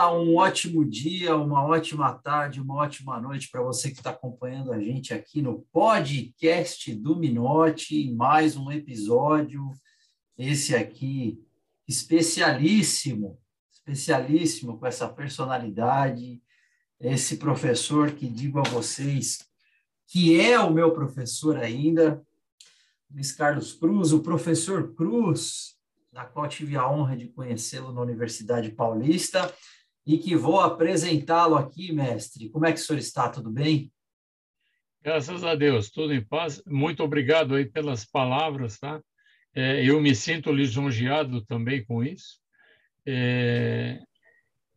Um ótimo dia, uma ótima tarde, uma ótima noite para você que está acompanhando a gente aqui no podcast do Minote, mais um episódio, esse aqui especialíssimo, especialíssimo com essa personalidade, esse professor que digo a vocês que é o meu professor ainda, Luiz Carlos Cruz, o professor Cruz, da qual tive a honra de conhecê-lo na Universidade Paulista e que vou apresentá-lo aqui, mestre. Como é que o senhor está? Tudo bem? Graças a Deus, tudo em paz. Muito obrigado aí pelas palavras, tá? É, eu me sinto lisonjeado também com isso. É,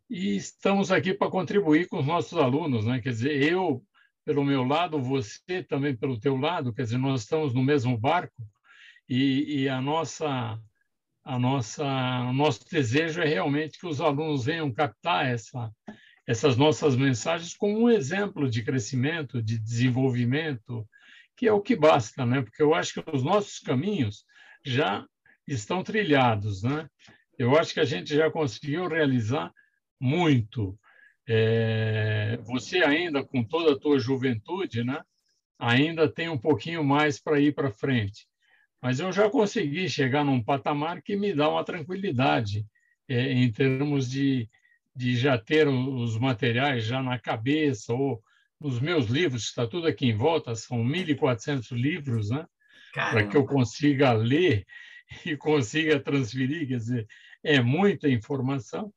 e estamos aqui para contribuir com os nossos alunos, né? Quer dizer, eu pelo meu lado, você também pelo teu lado, quer dizer, nós estamos no mesmo barco e, e a nossa a nossa o nosso desejo é realmente que os alunos venham captar essa essas nossas mensagens como um exemplo de crescimento, de desenvolvimento, que é o que basta, né? Porque eu acho que os nossos caminhos já estão trilhados, né? Eu acho que a gente já conseguiu realizar muito. É, você ainda, com toda a tua juventude, né, ainda tem um pouquinho mais para ir para frente. Mas eu já consegui chegar num patamar que me dá uma tranquilidade é, em termos de, de já ter os materiais já na cabeça ou nos meus livros, está tudo aqui em volta, são 1.400 livros, né? Para que eu consiga ler e consiga transferir, quer dizer, é muita informação,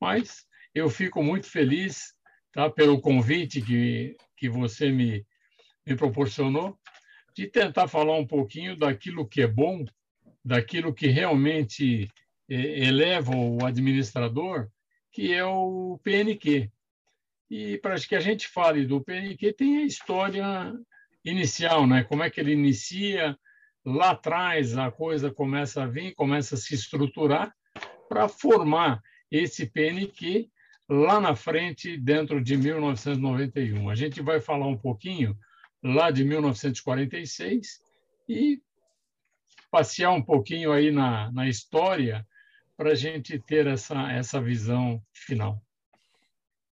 mas eu fico muito feliz tá, pelo convite que, que você me, me proporcionou, de tentar falar um pouquinho daquilo que é bom, daquilo que realmente é, eleva o administrador, que é o PNQ. E para que a gente fale do PNQ, tem a história inicial, né? como é que ele inicia, lá atrás a coisa começa a vir, começa a se estruturar para formar esse PNQ lá na frente, dentro de 1991. A gente vai falar um pouquinho lá de 1946 e passear um pouquinho aí na, na história para a gente ter essa, essa visão final.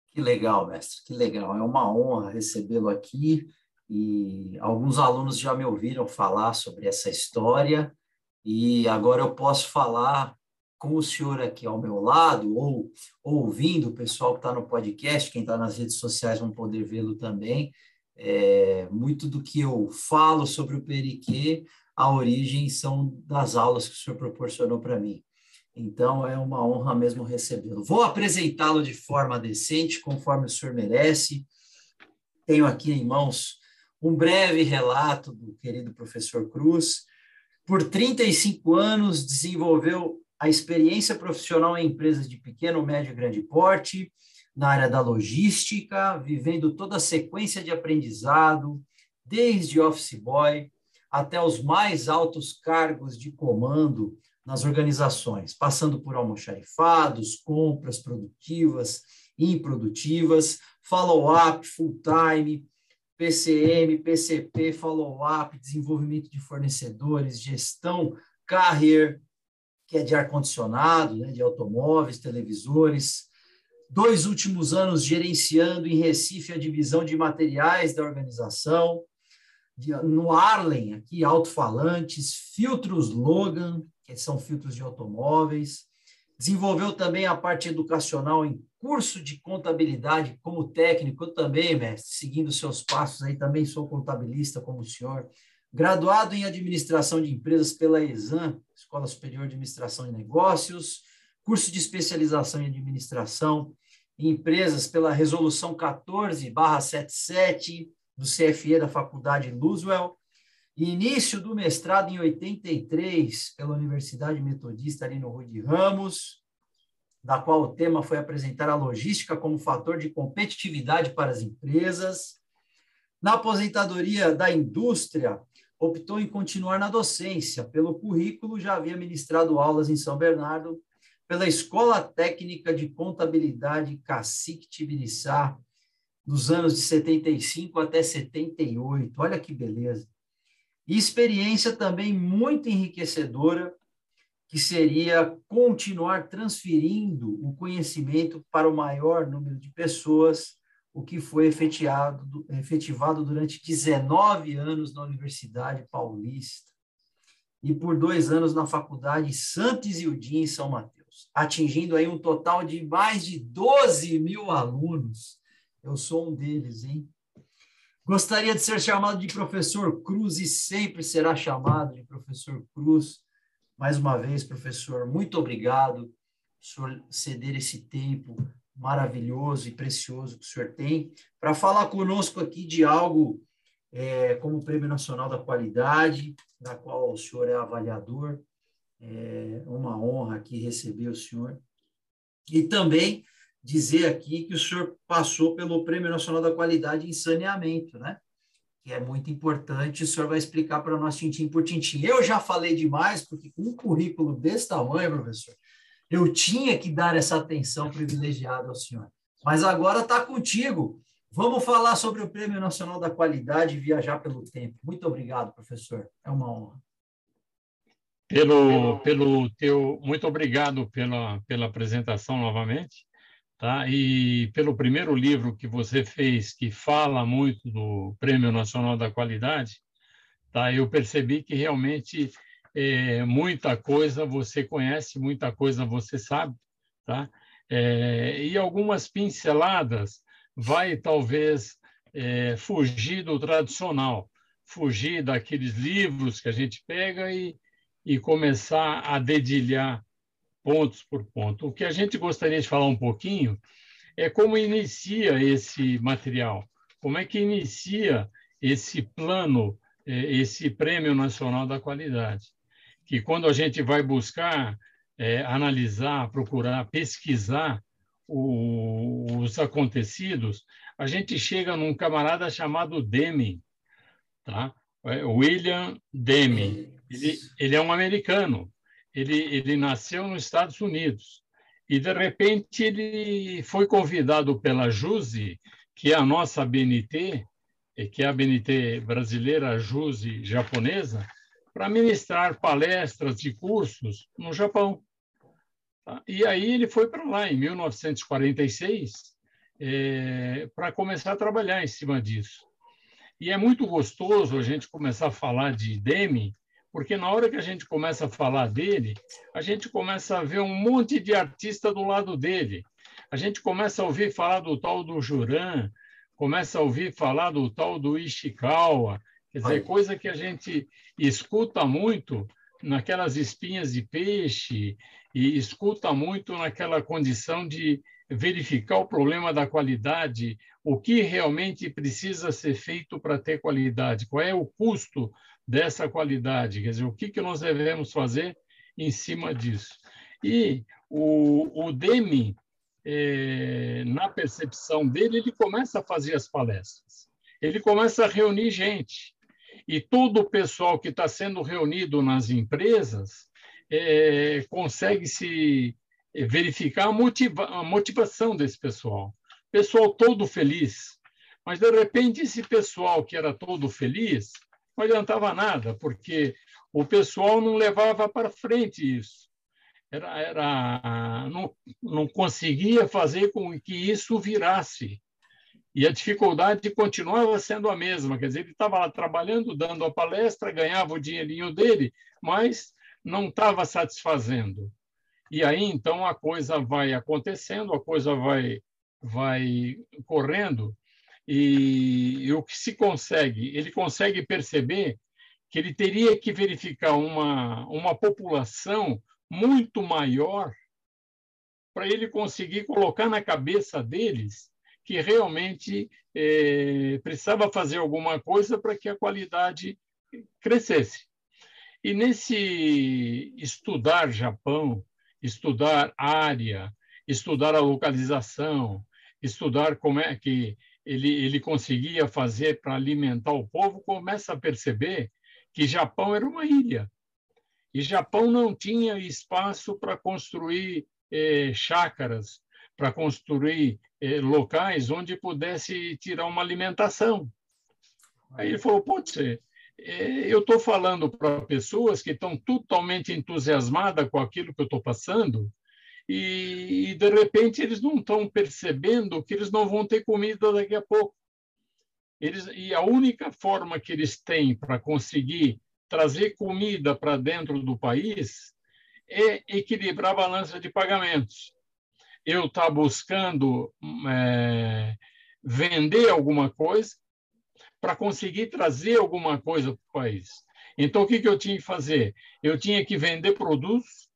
Que legal, mestre, que legal. É uma honra recebê-lo aqui e alguns alunos já me ouviram falar sobre essa história e agora eu posso falar com o senhor aqui ao meu lado, ou, ouvindo o pessoal que está no podcast, quem está nas redes sociais vão poder vê-lo também. É, muito do que eu falo sobre o Periquê, a origem são das aulas que o senhor proporcionou para mim. Então, é uma honra mesmo recebê-lo. Vou apresentá-lo de forma decente, conforme o senhor merece. Tenho aqui em mãos um breve relato do querido professor Cruz. Por 35 anos, desenvolveu a experiência profissional em empresas de pequeno, médio e grande porte, na área da logística, vivendo toda a sequência de aprendizado, desde office boy até os mais altos cargos de comando nas organizações, passando por almoxarifados, compras produtivas, improdutivas, follow-up, full-time, PCM, PCP, follow-up, desenvolvimento de fornecedores, gestão, carrier, que é de ar-condicionado, né, de automóveis, televisores. Dois últimos anos gerenciando em Recife a divisão de materiais da organização. No Arlen, aqui, alto-falantes, filtros Logan, que são filtros de automóveis. Desenvolveu também a parte educacional em curso de contabilidade como técnico, eu também, mestre, seguindo seus passos aí, também sou contabilista como o senhor graduado em Administração de Empresas pela ESAM, Escola Superior de Administração e Negócios, curso de especialização em Administração Empresas pela Resolução 14/77 do CFE da Faculdade Luswell, início do mestrado em 83 pela Universidade Metodista ali no Rui de Ramos, da qual o tema foi apresentar a logística como fator de competitividade para as empresas. Na aposentadoria da indústria, optou em continuar na docência. Pelo currículo, já havia ministrado aulas em São Bernardo, pela Escola Técnica de Contabilidade Cacique Tibiriçá, nos anos de 75 até 78. Olha que beleza. E experiência também muito enriquecedora que seria continuar transferindo o conhecimento para o maior número de pessoas, o que foi efetivado, efetivado durante 19 anos na Universidade Paulista e por dois anos na Faculdade Santos Isildim, em São Mateus, atingindo aí um total de mais de 12 mil alunos. Eu sou um deles, hein? Gostaria de ser chamado de professor Cruz e sempre será chamado de professor Cruz. Mais uma vez, professor, muito obrigado por ceder esse tempo maravilhoso e precioso que o senhor tem para falar conosco aqui de algo é, como o Prêmio Nacional da Qualidade, da qual o senhor é avaliador. É uma honra aqui receber o senhor. E também dizer aqui que o senhor passou pelo Prêmio Nacional da Qualidade em Saneamento, né? Que é muito importante, o senhor vai explicar para nós tintim por tintim. Eu já falei demais, porque com um currículo desse tamanho, professor, eu tinha que dar essa atenção privilegiada ao senhor. Mas agora está contigo. Vamos falar sobre o Prêmio Nacional da Qualidade e viajar pelo tempo. Muito obrigado, professor. É uma honra. Pelo, pelo teu, muito obrigado pela, pela apresentação novamente tá? E pelo primeiro livro que você fez, que fala muito do Prêmio Nacional da Qualidade, tá? Eu percebi que realmente é, muita coisa você conhece, muita coisa você sabe, tá? É, e algumas pinceladas vai talvez é, fugir do tradicional, fugir daqueles livros que a gente pega e, e começar a dedilhar pontos por ponto. O que a gente gostaria de falar um pouquinho é como inicia esse material, como é que inicia esse plano, é, esse Prêmio Nacional da Qualidade. Que quando a gente vai buscar é, analisar, procurar, pesquisar o, os acontecidos, a gente chega num camarada chamado Deming, tá? É, William Deming. Ele, ele é um americano, ele, ele nasceu nos Estados Unidos e, de repente, ele foi convidado pela JUSE, que é a nossa BNT, que é a BNT brasileira, a JUSE japonesa, para ministrar palestras e cursos no Japão. Tá? E aí ele foi para lá, em 1946, é, para começar a trabalhar em cima disso. E é muito gostoso a gente começar a falar de Deming, porque na hora que a gente começa a falar dele, a gente começa a ver um monte de artista do lado dele. A gente começa a ouvir falar do tal do Juran, começa a ouvir falar do tal do Ishikawa, quer dizer, coisa que a gente escuta muito naquelas espinhas de peixe e escuta muito naquela condição de verificar o problema da qualidade, o que realmente precisa ser feito para ter qualidade, qual é o custo dessa qualidade, quer dizer, o que, que nós devemos fazer em cima disso. E o, o Demi, é, na percepção dele, ele começa a fazer as palestras, ele começa a reunir gente, e todo o pessoal que está sendo reunido nas empresas é, consegue se verificar a, motiva, a motivação desse pessoal. Pessoal todo feliz, mas de repente esse pessoal que era todo feliz não adiantava nada, porque o pessoal não levava para frente isso. Era, era, não, não conseguia fazer com que isso virasse. E a dificuldade continuava sendo a mesma, quer dizer, ele estava lá trabalhando, dando a palestra, ganhava o dinheirinho dele, mas não estava satisfazendo. E aí, então, a coisa vai acontecendo, a coisa vai, vai correndo, e, e o que se consegue? Ele consegue perceber que ele teria que verificar uma, uma população muito maior para ele conseguir colocar na cabeça deles que realmente é, precisava fazer alguma coisa para que a qualidade crescesse. E nesse estudar Japão, estudar área, estudar a localização, estudar como é que ele, ele conseguia fazer para alimentar o povo, começa a perceber que Japão era uma ilha. E Japão não tinha espaço para construir eh, chácaras, para construir eh, locais onde pudesse tirar uma alimentação. Aí ele falou: pode ser, eu estou falando para pessoas que estão totalmente entusiasmadas com aquilo que eu estou passando e, e, de repente, eles não estão percebendo que eles não vão ter comida daqui a pouco. Eles, e a única forma que eles têm para conseguir trazer comida para dentro do país é equilibrar a balança de pagamentos. Eu estar tá buscando é, vender alguma coisa para conseguir trazer alguma coisa para o país. Então, o que, que eu tinha que fazer? Eu tinha que vender produtos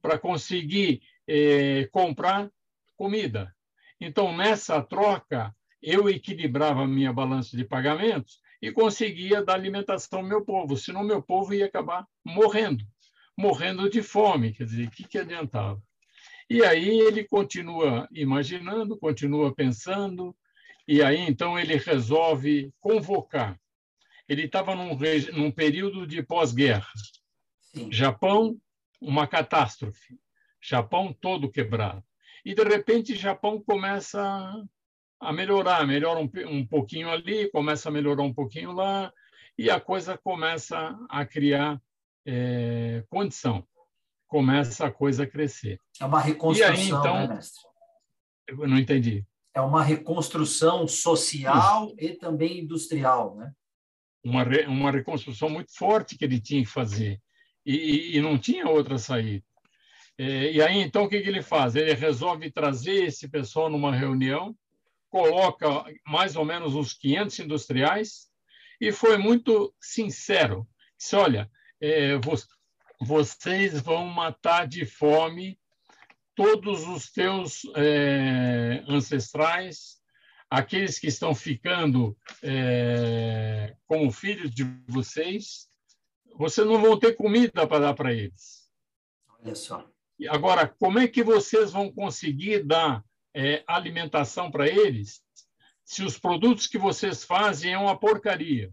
para conseguir é, comprar comida. Então, nessa troca, eu equilibrava minha balança de pagamentos e conseguia dar alimentação ao meu povo, senão meu povo ia acabar morrendo, morrendo de fome. Quer dizer, o que, que adiantava? E aí ele continua imaginando, continua pensando, e aí então ele resolve convocar. Ele estava num, num período de pós-guerra. Japão, uma catástrofe. Japão todo quebrado. E de repente Japão começa a melhorar, melhora um, um pouquinho ali, começa a melhorar um pouquinho lá, e a coisa começa a criar é, condição, começa a coisa a crescer. É uma reconstrução, aí, então, né, mestre? Eu não entendi é uma reconstrução social e também industrial, né? Uma, re, uma reconstrução muito forte que ele tinha que fazer e, e não tinha outra saída. É, e aí, então, o que, que ele faz? Ele resolve trazer esse pessoal numa reunião, coloca mais ou menos uns 500 industriais e foi muito sincero. Disse, olha, é, vocês vão matar de fome todos os teus é, ancestrais, aqueles que estão ficando é, como filhos de vocês, vocês não vão ter comida para dar para eles. Olha só. Agora, como é que vocês vão conseguir dar é, alimentação para eles se os produtos que vocês fazem é uma porcaria?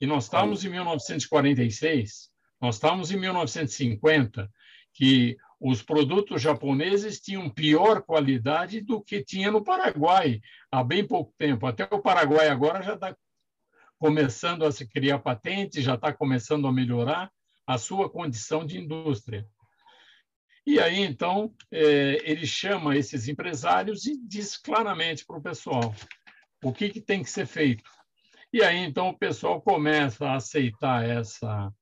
E nós estamos em 1946, nós estamos em 1950, que os produtos japoneses tinham pior qualidade do que tinha no Paraguai há bem pouco tempo. Até o Paraguai agora já está começando a se criar patente, já está começando a melhorar a sua condição de indústria. E aí, então, é, ele chama esses empresários e diz claramente para o pessoal o que, que tem que ser feito. E aí, então, o pessoal começa a aceitar essa,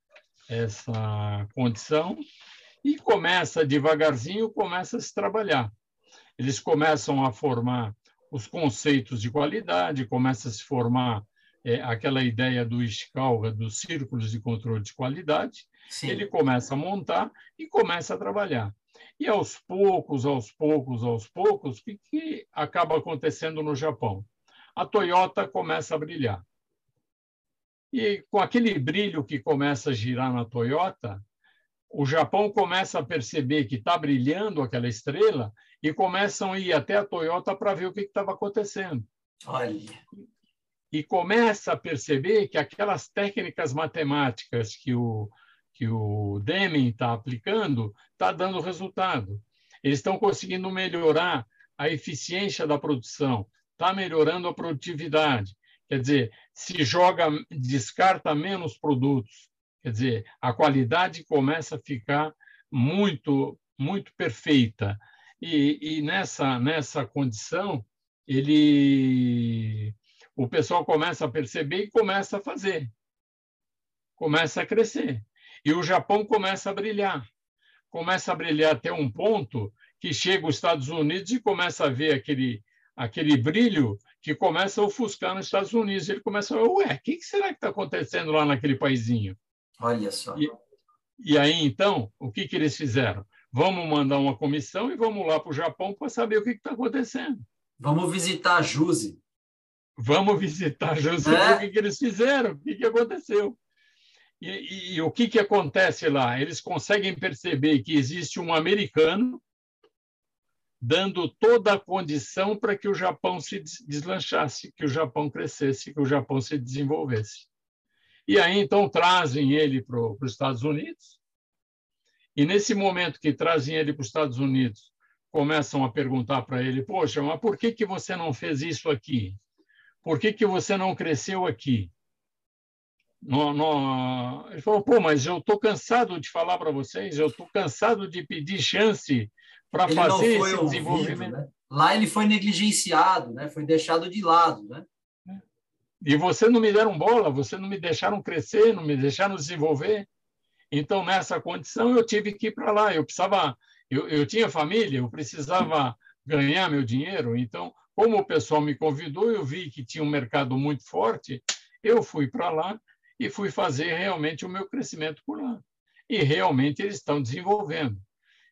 essa condição e começa devagarzinho, começa a se trabalhar. Eles começam a formar os conceitos de qualidade, começa a se formar é, aquela ideia do escalga, dos círculos de controle de qualidade. Sim. Ele começa a montar e começa a trabalhar. E aos poucos, aos poucos, aos poucos, o que, que acaba acontecendo no Japão? A Toyota começa a brilhar. E com aquele brilho que começa a girar na Toyota, o Japão começa a perceber que está brilhando aquela estrela e começam a ir até a Toyota para ver o que estava acontecendo. Olha. E começa a perceber que aquelas técnicas matemáticas que o, que o Deming está aplicando está dando resultado. Eles estão conseguindo melhorar a eficiência da produção, está melhorando a produtividade. Quer dizer, se joga, descarta menos produtos, Quer dizer, a qualidade começa a ficar muito, muito perfeita. E, e nessa, nessa condição, ele, o pessoal começa a perceber e começa a fazer, começa a crescer. E o Japão começa a brilhar. Começa a brilhar até um ponto que chega os Estados Unidos e começa a ver aquele, aquele brilho que começa a ofuscar nos Estados Unidos. Ele começa a ué, o que será que está acontecendo lá naquele paizinho? Olha só. E, e aí, então, o que, que eles fizeram? Vamos mandar uma comissão e vamos lá para o Japão para saber o que está acontecendo. Vamos visitar a Juse. Vamos visitar a Juse é? o que, que eles fizeram, o que, que aconteceu. E, e, e, o que, que acontece lá? Eles conseguem perceber que existe um americano dando toda a condição para que o Japão se deslanchasse, que o Japão crescesse, que o Japão se desenvolvesse. E aí, então, trazem ele para os Estados Unidos. E nesse momento que trazem ele para os Estados Unidos, começam a perguntar para ele: Poxa, mas por que, que você não fez isso aqui? Por que, que você não cresceu aqui? No, no... Ele falou, pô, mas eu estou cansado de falar para vocês, eu estou cansado de pedir chance para fazer esse ouvido, desenvolvimento. Né? Lá ele foi negligenciado, né? foi deixado de lado. Né? E você não me deram bola, você não me deixaram crescer, não me deixaram desenvolver. Então, nessa condição, eu tive que ir para lá. Eu precisava, eu, eu tinha família, eu precisava ganhar meu dinheiro. Então, como o pessoal me convidou, eu vi que tinha um mercado muito forte, eu fui para lá e fui fazer realmente o meu crescimento por lá. E realmente eles estão desenvolvendo,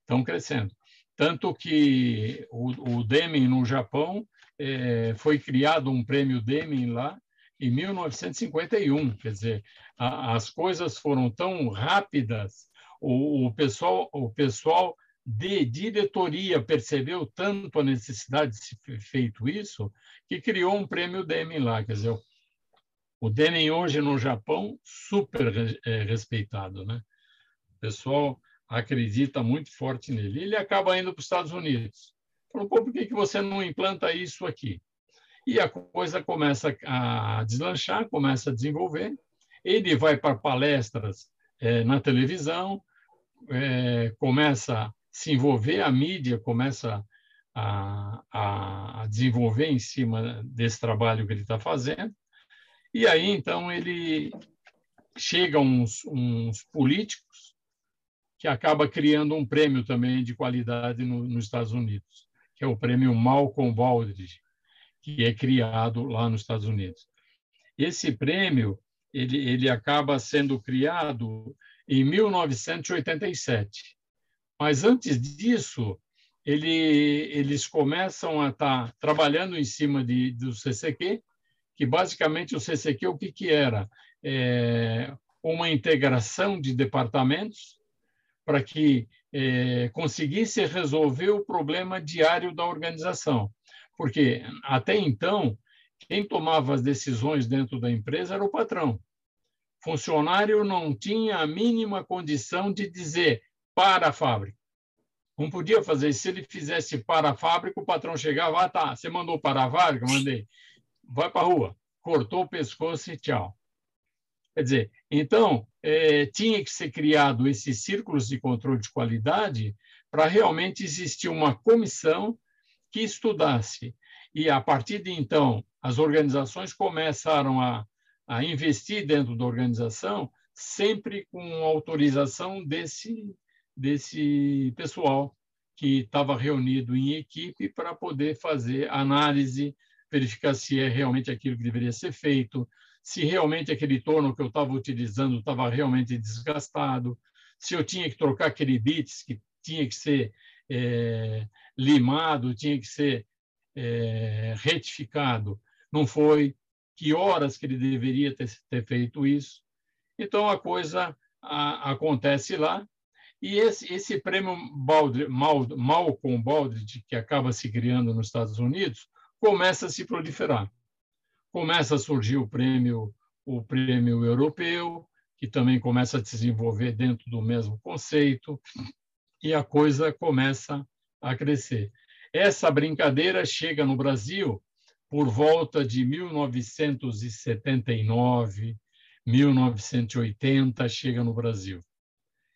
estão crescendo. Tanto que o, o Deming no Japão é, foi criado um prêmio Deming lá em 1951. Quer dizer, a, as coisas foram tão rápidas, o, o, pessoal, o pessoal de diretoria percebeu tanto a necessidade de ser feito isso, que criou um prêmio Deming lá. Quer dizer, o Deming hoje no Japão, super é, respeitado. Né? O pessoal acredita muito forte nele. Ele acaba indo para os Estados Unidos. Falou, por que, que você não implanta isso aqui? E a coisa começa a deslanchar, começa a desenvolver. Ele vai para palestras é, na televisão, é, começa a se envolver, a mídia começa a, a, a desenvolver em cima desse trabalho que ele está fazendo. E aí, então, ele chega uns, uns políticos que acaba criando um prêmio também de qualidade no, nos Estados Unidos, que é o prêmio Malcolm Baldrige, que é criado lá nos Estados Unidos. Esse prêmio ele, ele acaba sendo criado em 1987. Mas antes disso, ele, eles começam a estar tá trabalhando em cima de, do CCQ, que basicamente o CCQ o que, que era? É uma integração de departamentos para que é, conseguisse resolver o problema diário da organização. Porque até então, quem tomava as decisões dentro da empresa era o patrão. Funcionário não tinha a mínima condição de dizer para a fábrica. Não podia fazer. Se ele fizesse para a fábrica, o patrão chegava, ah, tá, você mandou para a fábrica? Mandei. Vai para a rua. Cortou o pescoço e tchau. Quer dizer, então, é, tinha que ser criado esses círculos de controle de qualidade para realmente existir uma comissão que estudasse. E, a partir de então, as organizações começaram a, a investir dentro da organização, sempre com autorização desse, desse pessoal que estava reunido em equipe para poder fazer análise, verificar se é realmente aquilo que deveria ser feito, se realmente aquele torno que eu estava utilizando estava realmente desgastado, se eu tinha que trocar aquele bits que tinha que ser é, limado, tinha que ser é, retificado. Não foi. Que horas que ele deveria ter, ter feito isso? Então, a coisa a, acontece lá. E esse, esse prêmio Baldry, Mal, Malcolm Baldrige, que acaba se criando nos Estados Unidos, começa a se proliferar. Começa a surgir o prêmio, o prêmio europeu, que também começa a se desenvolver dentro do mesmo conceito e a coisa começa a crescer. Essa brincadeira chega no Brasil por volta de 1979, 1980, chega no Brasil.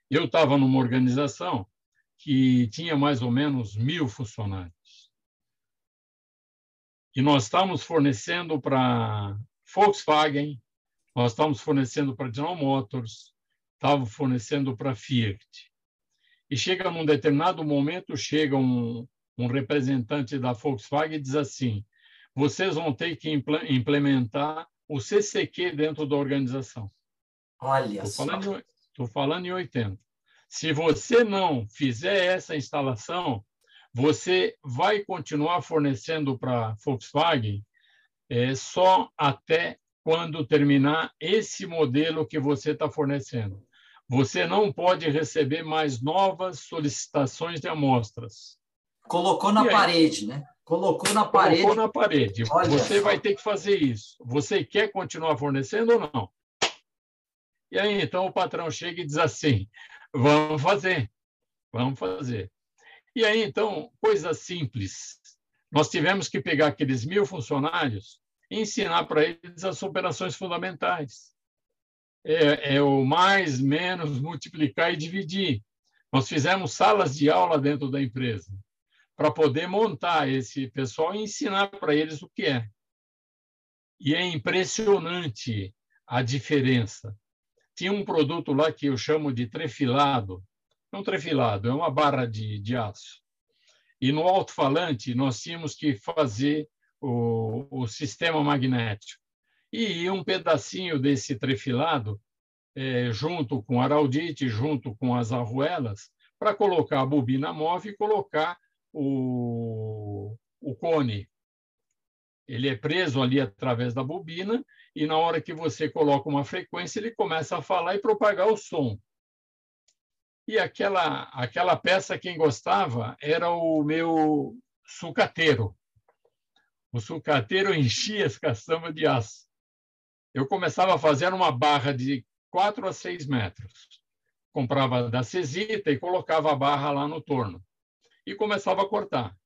Eu estava numa organização que tinha mais ou menos mil funcionários. E nós estávamos fornecendo para Volkswagen, nós estávamos fornecendo para General Motors, estávamos fornecendo para Fiat e chega num determinado momento, chega um, um representante da Volkswagen e diz assim, vocês vão ter que implementar o CCQ dentro da organização. Olha Estou falando, Estou falando em 80. Se você não fizer essa instalação, você vai continuar fornecendo para a Volkswagen é, só até quando terminar esse modelo que você está fornecendo você não pode receber mais novas solicitações de amostras. Colocou na parede, né? Colocou na parede. Colocou na parede. Olha você só. vai ter que fazer isso. Você quer continuar fornecendo ou não? E aí, então, o patrão chega e diz assim: vamos fazer, vamos fazer. E aí, então, coisa simples. Nós tivemos que pegar aqueles mil funcionários e ensinar para eles as operações fundamentais. É, é o mais, menos, multiplicar e dividir. Nós fizemos salas de aula dentro da empresa para poder montar esse pessoal e ensinar para eles o que é. E é impressionante a diferença. Tinha um produto lá que eu chamo de trefilado. Não trefilado, é uma barra de, de aço. E no alto-falante nós tínhamos que fazer o, o sistema magnético. E um pedacinho desse trefilado, é, junto com araldite, junto com as arruelas, para colocar a bobina móvel e colocar o, o cone. Ele é preso ali através da bobina e na hora que você coloca uma frequência, ele começa a falar e propagar o som. E aquela, aquela peça, quem gostava, era o meu sucateiro. O sucateiro enchia as caçambas de aço. Eu começava a fazer uma barra de 4 a 6 metros. Comprava da cesita e colocava a barra lá no torno. E começava a cortar.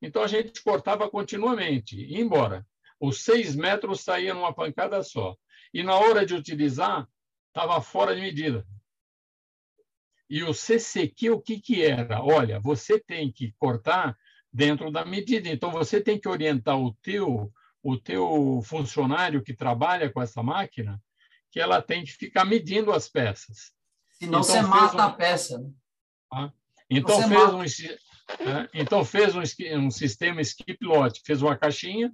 Então, a gente cortava continuamente, ia embora. Os seis metros saíam numa pancada só. E na hora de utilizar, estava fora de medida. E o CCQ, o que, que era? Olha, você tem que cortar dentro da medida. Então, você tem que orientar o teu, o teu funcionário que trabalha com essa máquina que ela tem que ficar medindo as peças. Senão então, você mata um... a peça. Né? Ah, então, fez mata. um, né? então fez um, um sistema skip lot, fez uma caixinha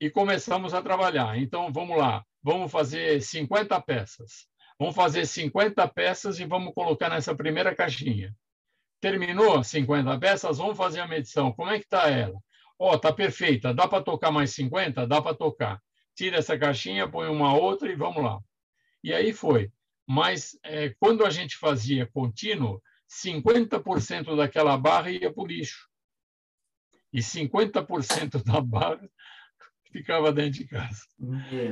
e começamos a trabalhar. Então, vamos lá, vamos fazer 50 peças. Vamos fazer 50 peças e vamos colocar nessa primeira caixinha. Terminou 50 peças, vamos fazer a medição. Como é que está ela? Ó, oh, tá perfeita. Dá para tocar mais 50? Dá para tocar. Tira essa caixinha, põe uma outra e vamos lá. E aí foi. Mas é, quando a gente fazia contínuo, 50% daquela barra ia para o lixo. E 50% da barra ficava dentro de casa.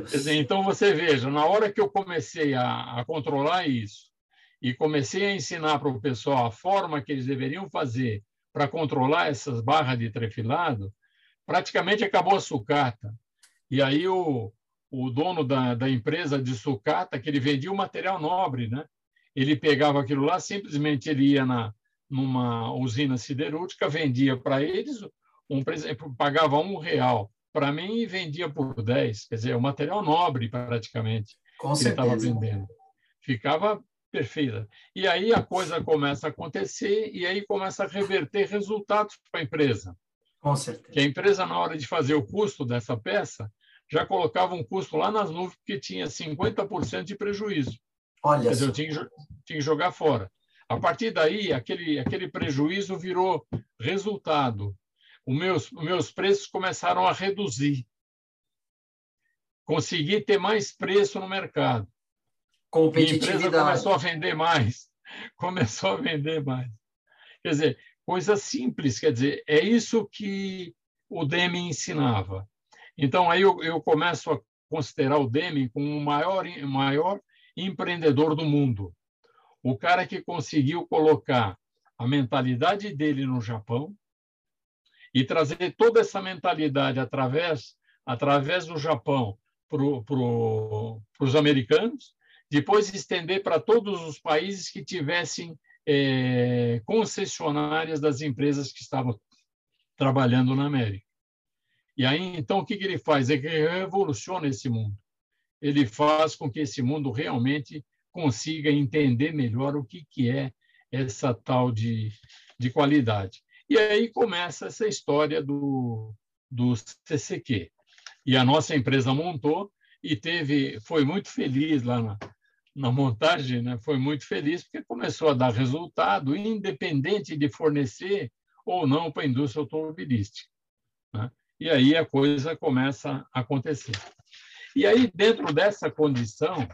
Dizer, então, você veja, na hora que eu comecei a, a controlar isso e comecei a ensinar para o pessoal a forma que eles deveriam fazer para controlar essas barras de trefilado, praticamente acabou a sucata. E aí o, o dono da, da empresa de sucata, que ele vendia o material nobre, né? ele pegava aquilo lá, simplesmente ele ia na, numa usina siderúrgica, vendia para eles, um, pagava um real para mim vendia por 10, quer dizer, o material nobre praticamente Com que estava vendendo. Ficava perfeita. E aí a coisa começa a acontecer e aí começa a reverter resultados para a empresa. Com certeza. Que a empresa, na hora de fazer o custo dessa peça, já colocava um custo lá nas nuvens que tinha 50% de prejuízo. Olha Quer dizer, eu tinha, tinha que jogar fora. A partir daí, aquele, aquele prejuízo virou resultado os meus, os meus preços começaram a reduzir. Consegui ter mais preço no mercado. Competitividade. a empresa começou a vender mais. Começou a vender mais. Quer dizer, coisa simples, quer dizer, é isso que o Deming ensinava. Então, aí eu, eu começo a considerar o Deming como o maior, maior empreendedor do mundo. O cara que conseguiu colocar a mentalidade dele no Japão, e trazer toda essa mentalidade através, através do Japão para pro, os americanos, depois estender para todos os países que tivessem é, concessionárias das empresas que estavam trabalhando na América. E aí, então, o que, que ele faz? É que revoluciona esse mundo. Ele faz com que esse mundo realmente consiga entender melhor o que, que é essa tal de, de qualidade. E aí começa essa história do, do CCQ. E a nossa empresa montou e teve, foi muito feliz lá na, na montagem, né? foi muito feliz porque começou a dar resultado, independente de fornecer ou não para a indústria automobilística. Né? E aí a coisa começa a acontecer. E aí, dentro dessa condição,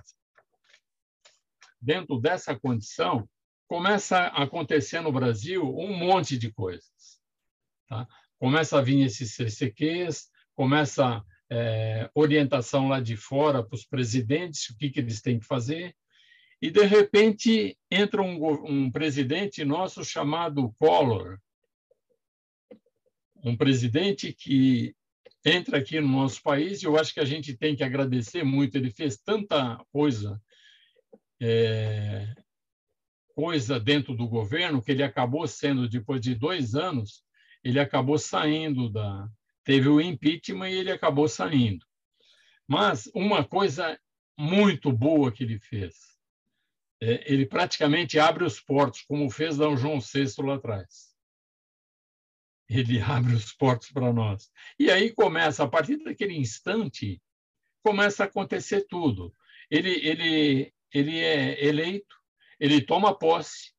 dentro dessa condição, começa a acontecer no Brasil um monte de coisas. Tá? Começa a vir esses CCQs, começa é, orientação lá de fora para os presidentes, o que, que eles têm que fazer, e, de repente, entra um, um presidente nosso chamado Collor, um presidente que entra aqui no nosso país, e eu acho que a gente tem que agradecer muito, ele fez tanta coisa é, coisa dentro do governo que ele acabou sendo, depois de dois anos, ele acabou saindo da. Teve o impeachment e ele acabou saindo. Mas uma coisa muito boa que ele fez, é, ele praticamente abre os portos, como fez Dom João VI lá atrás. Ele abre os portos para nós. E aí começa, a partir daquele instante, começa a acontecer tudo. Ele, ele, ele é eleito, ele toma posse.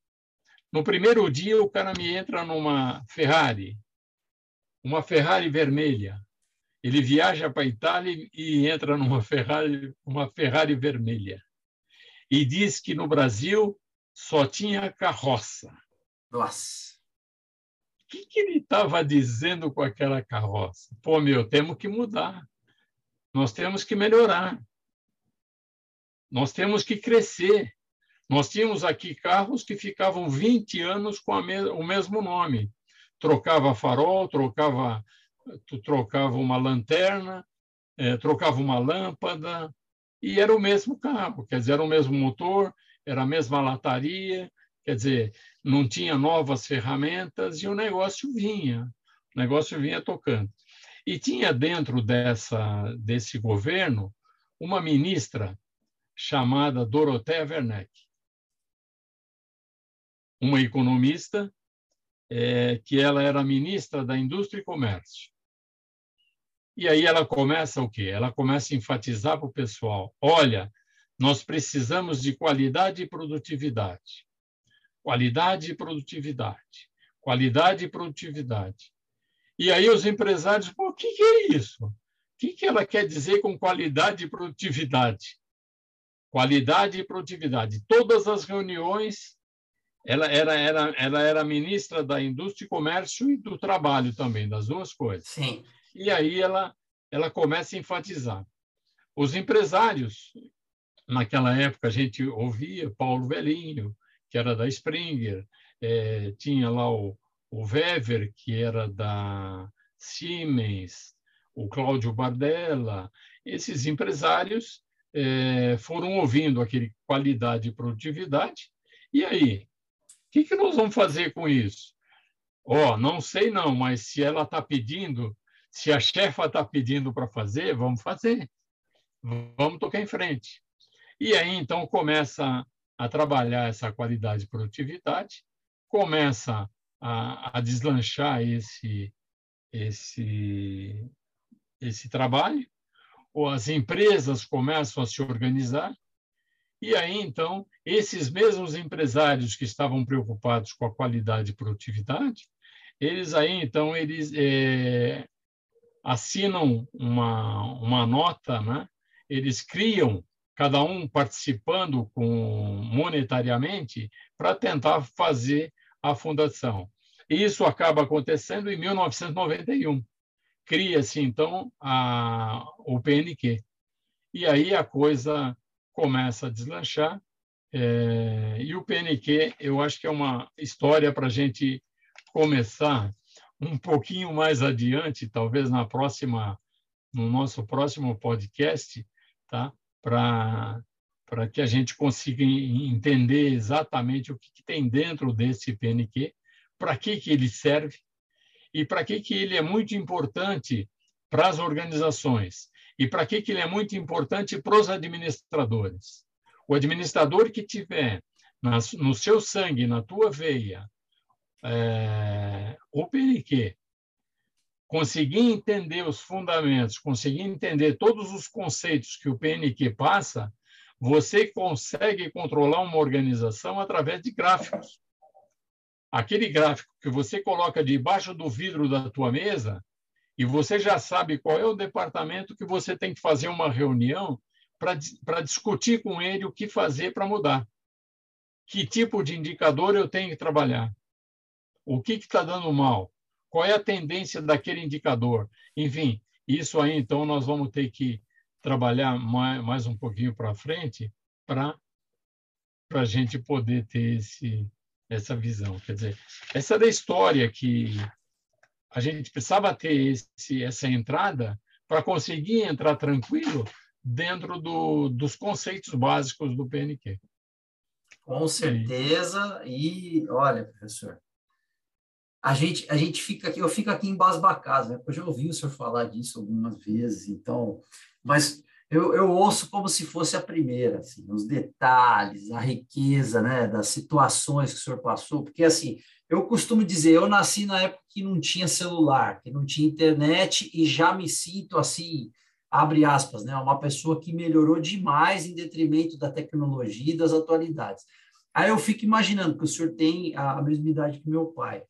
No primeiro dia, o cara me entra numa Ferrari, uma Ferrari vermelha. Ele viaja para a Itália e entra numa Ferrari, uma Ferrari vermelha. E diz que no Brasil só tinha carroça. Nossa! O que, que ele estava dizendo com aquela carroça? Pô, meu, temos que mudar. Nós temos que melhorar. Nós temos que crescer. Nós tínhamos aqui carros que ficavam 20 anos com me o mesmo nome. Trocava farol, trocava, trocava uma lanterna, é, trocava uma lâmpada, e era o mesmo carro, quer dizer, era o mesmo motor, era a mesma lataria, quer dizer, não tinha novas ferramentas e o negócio vinha, o negócio vinha tocando. E tinha dentro dessa, desse governo uma ministra chamada Dorothea Werneck, uma economista é, que ela era ministra da Indústria e Comércio. E aí ela começa o quê? Ela começa a enfatizar para o pessoal: olha, nós precisamos de qualidade e produtividade. Qualidade e produtividade. Qualidade e produtividade. E aí os empresários, o que, que é isso? O que, que ela quer dizer com qualidade e produtividade? Qualidade e produtividade. Todas as reuniões ela era, era, ela era ministra da Indústria e Comércio e do Trabalho também, das duas coisas. Sim. E aí ela, ela começa a enfatizar. Os empresários, naquela época a gente ouvia Paulo Velinho, que era da Springer, é, tinha lá o, o Weber, que era da Siemens, o Cláudio Bardella, esses empresários é, foram ouvindo aquele qualidade e produtividade, e aí, que, que nós vamos fazer com isso? Ó, oh, não sei não, mas se ela está pedindo, se a chefa está pedindo para fazer, vamos fazer. Vamos tocar em frente. E aí, então, começa a trabalhar essa qualidade e produtividade, começa a, a deslanchar esse, esse, esse trabalho, ou as empresas começam a se organizar, e aí, então, esses mesmos empresários que estavam preocupados com a qualidade e produtividade, eles aí, então, eles é, assinam uma, uma nota, né? eles criam, cada um participando com monetariamente, para tentar fazer a fundação. E isso acaba acontecendo em 1991. Cria-se, então, a, o PNQ. E aí a coisa começa a deslanchar. É, e o PNQ, eu acho que é uma história para a gente começar um pouquinho mais adiante, talvez na próxima, no nosso próximo podcast, tá? Para para que a gente consiga entender exatamente o que, que tem dentro desse PNQ, para que, que ele serve e para que, que ele é muito importante para as organizações e para que, que ele é muito importante para os administradores. O administrador que tiver no seu sangue, na tua veia, é, o PNQ, conseguir entender os fundamentos, conseguir entender todos os conceitos que o PNQ passa, você consegue controlar uma organização através de gráficos. Aquele gráfico que você coloca debaixo do vidro da tua mesa, e você já sabe qual é o departamento que você tem que fazer uma reunião para discutir com ele o que fazer para mudar. Que tipo de indicador eu tenho que trabalhar? O que está dando mal? Qual é a tendência daquele indicador? Enfim, isso aí, então, nós vamos ter que trabalhar mais, mais um pouquinho para frente para a gente poder ter esse, essa visão. Quer dizer, essa é da história que a gente precisava ter esse, essa entrada para conseguir entrar tranquilo dentro do, dos conceitos básicos do PNQ. Com certeza. E olha, professor, a gente, a gente fica aqui, eu fico aqui embasbacado, né? Eu já ouvi o senhor falar disso algumas vezes, então, mas eu, eu ouço como se fosse a primeira, assim, os detalhes, a riqueza, né, das situações que o senhor passou, porque assim, eu costumo dizer, eu nasci na época que não tinha celular, que não tinha internet e já me sinto assim, abre aspas, né, uma pessoa que melhorou demais em detrimento da tecnologia e das atualidades. Aí eu fico imaginando que o senhor tem a mesma idade que meu pai.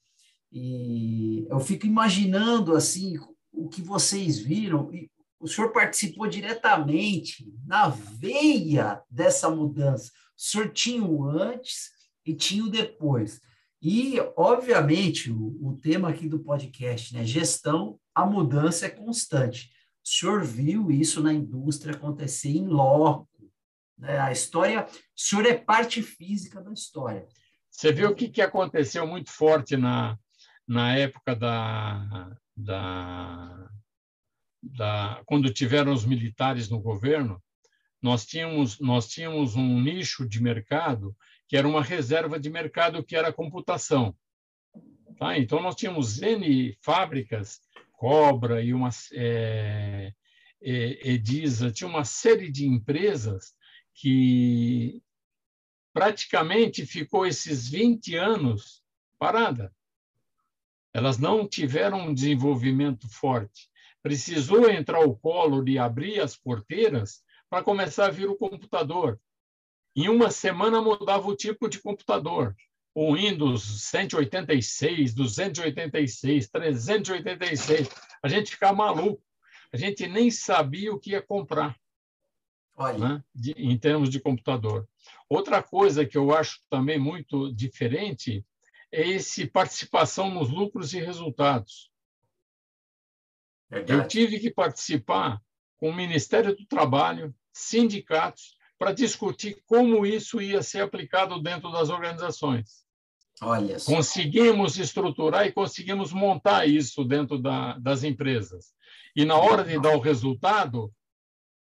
E eu fico imaginando assim o que vocês viram e o senhor participou diretamente na veia dessa mudança. O senhor tinha o antes e tinha o depois. E, obviamente, o, o tema aqui do podcast, né? Gestão, a mudança é constante. O senhor viu isso na indústria acontecer em loco. Né? A história, o senhor é parte física da história. Você viu o que, que aconteceu muito forte na, na época da, da da, quando tiveram os militares no governo, nós tínhamos, nós tínhamos um nicho de mercado que era uma reserva de mercado que era a computação. Tá? Então, nós tínhamos N fábricas, Cobra e uma é, é, Edisa, tinha uma série de empresas que praticamente ficou esses 20 anos parada. Elas não tiveram um desenvolvimento forte precisou entrar o Collor e abrir as porteiras para começar a vir o computador. Em uma semana mudava o tipo de computador. O Windows 186, 286, 386. A gente ficava maluco. A gente nem sabia o que ia comprar. Né? De, em termos de computador. Outra coisa que eu acho também muito diferente é esse participação nos lucros e resultados. Eu tive que participar com o Ministério do Trabalho, sindicatos, para discutir como isso ia ser aplicado dentro das organizações. Olha só. Conseguimos estruturar e conseguimos montar isso dentro da, das empresas. E na hora de dar o resultado,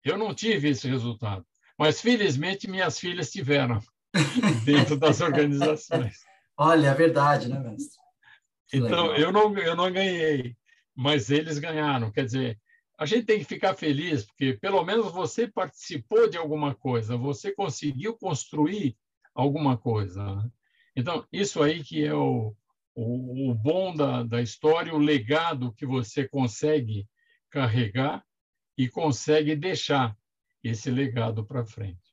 eu não tive esse resultado. Mas, felizmente, minhas filhas tiveram dentro das organizações. Olha, é verdade, né, mestre? então, eu não, eu não ganhei mas eles ganharam. Quer dizer, a gente tem que ficar feliz, porque pelo menos você participou de alguma coisa, você conseguiu construir alguma coisa. Né? Então, isso aí que é o, o, o bom da, da história, o legado que você consegue carregar e consegue deixar esse legado para frente.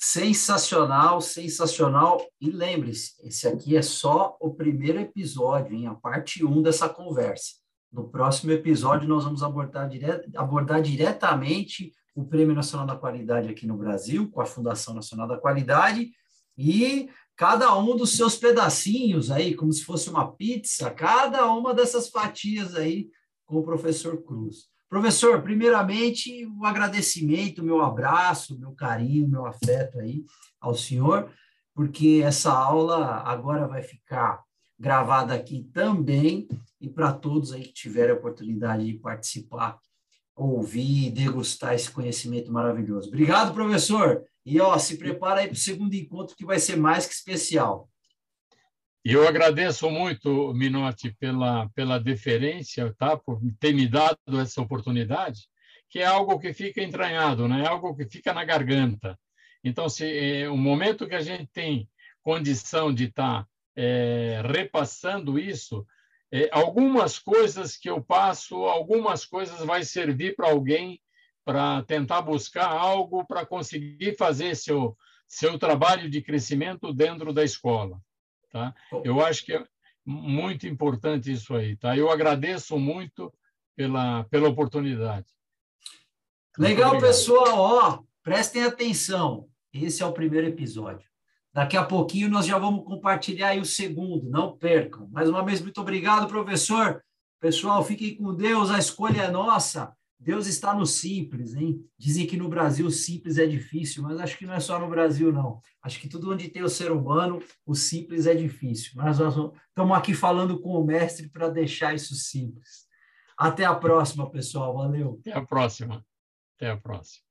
Sensacional, sensacional. E lembre-se, esse aqui é só o primeiro episódio, hein? a parte 1 dessa conversa. No próximo episódio, nós vamos abordar, dire... abordar diretamente o Prêmio Nacional da Qualidade aqui no Brasil, com a Fundação Nacional da Qualidade, e cada um dos seus pedacinhos aí, como se fosse uma pizza, cada uma dessas fatias aí com o professor Cruz. Professor, primeiramente, o um agradecimento, meu abraço, meu carinho, meu afeto aí ao senhor, porque essa aula agora vai ficar gravada aqui também e para todos aí que tiverem a oportunidade de participar, ouvir e degustar esse conhecimento maravilhoso. Obrigado, professor. E ó, se prepara aí para o segundo encontro que vai ser mais que especial. E eu agradeço muito, Minotti, pela, pela deferência, tá? por ter me dado essa oportunidade, que é algo que fica entranhado, né? é algo que fica na garganta. Então, se é, o momento que a gente tem condição de estar tá, é, repassando isso, é, algumas coisas que eu passo, algumas coisas vai servir para alguém para tentar buscar algo para conseguir fazer seu, seu trabalho de crescimento dentro da escola. Tá? Eu acho que é muito importante isso aí. Tá? Eu agradeço muito pela, pela oportunidade. Legal, pessoal. Ó, prestem atenção. Esse é o primeiro episódio. Daqui a pouquinho nós já vamos compartilhar aí o segundo. Não percam. Mais uma vez, muito obrigado, professor. Pessoal, fiquem com Deus. A escolha é nossa. Deus está no simples, hein? Dizem que no Brasil o simples é difícil, mas acho que não é só no Brasil, não. Acho que tudo onde tem o ser humano, o simples é difícil. Mas nós estamos aqui falando com o mestre para deixar isso simples. Até a próxima, pessoal. Valeu. Até a próxima. Até a próxima.